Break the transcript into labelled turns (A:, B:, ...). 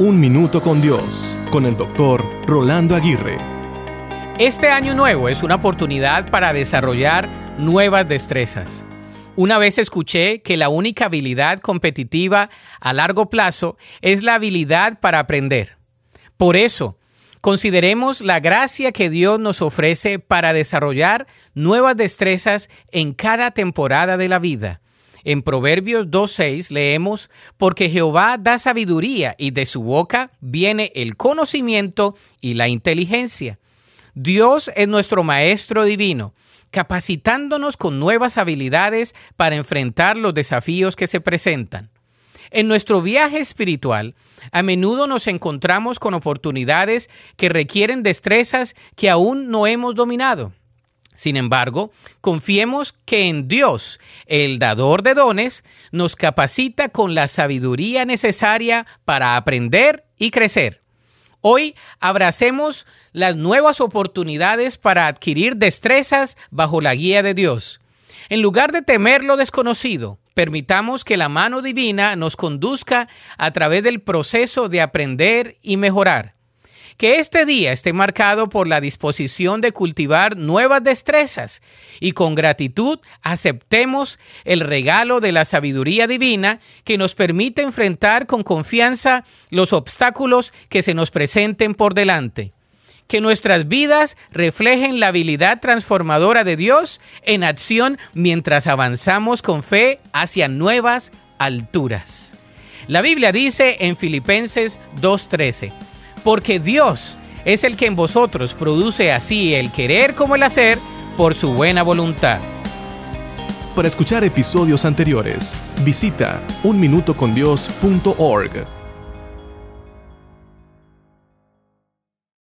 A: Un Minuto con Dios, con el doctor Rolando Aguirre.
B: Este año nuevo es una oportunidad para desarrollar nuevas destrezas. Una vez escuché que la única habilidad competitiva a largo plazo es la habilidad para aprender. Por eso, consideremos la gracia que Dios nos ofrece para desarrollar nuevas destrezas en cada temporada de la vida. En Proverbios 2.6 leemos, porque Jehová da sabiduría y de su boca viene el conocimiento y la inteligencia. Dios es nuestro Maestro Divino, capacitándonos con nuevas habilidades para enfrentar los desafíos que se presentan. En nuestro viaje espiritual, a menudo nos encontramos con oportunidades que requieren destrezas que aún no hemos dominado. Sin embargo, confiemos que en Dios, el dador de dones, nos capacita con la sabiduría necesaria para aprender y crecer. Hoy abracemos las nuevas oportunidades para adquirir destrezas bajo la guía de Dios. En lugar de temer lo desconocido, permitamos que la mano divina nos conduzca a través del proceso de aprender y mejorar. Que este día esté marcado por la disposición de cultivar nuevas destrezas y con gratitud aceptemos el regalo de la sabiduría divina que nos permite enfrentar con confianza los obstáculos que se nos presenten por delante que nuestras vidas reflejen la habilidad transformadora de Dios en acción mientras avanzamos con fe hacia nuevas alturas. La Biblia dice en Filipenses 2.13, porque Dios es el que en vosotros produce así el querer como el hacer por su buena voluntad.
A: Para escuchar episodios anteriores, visita unminutocondios.org.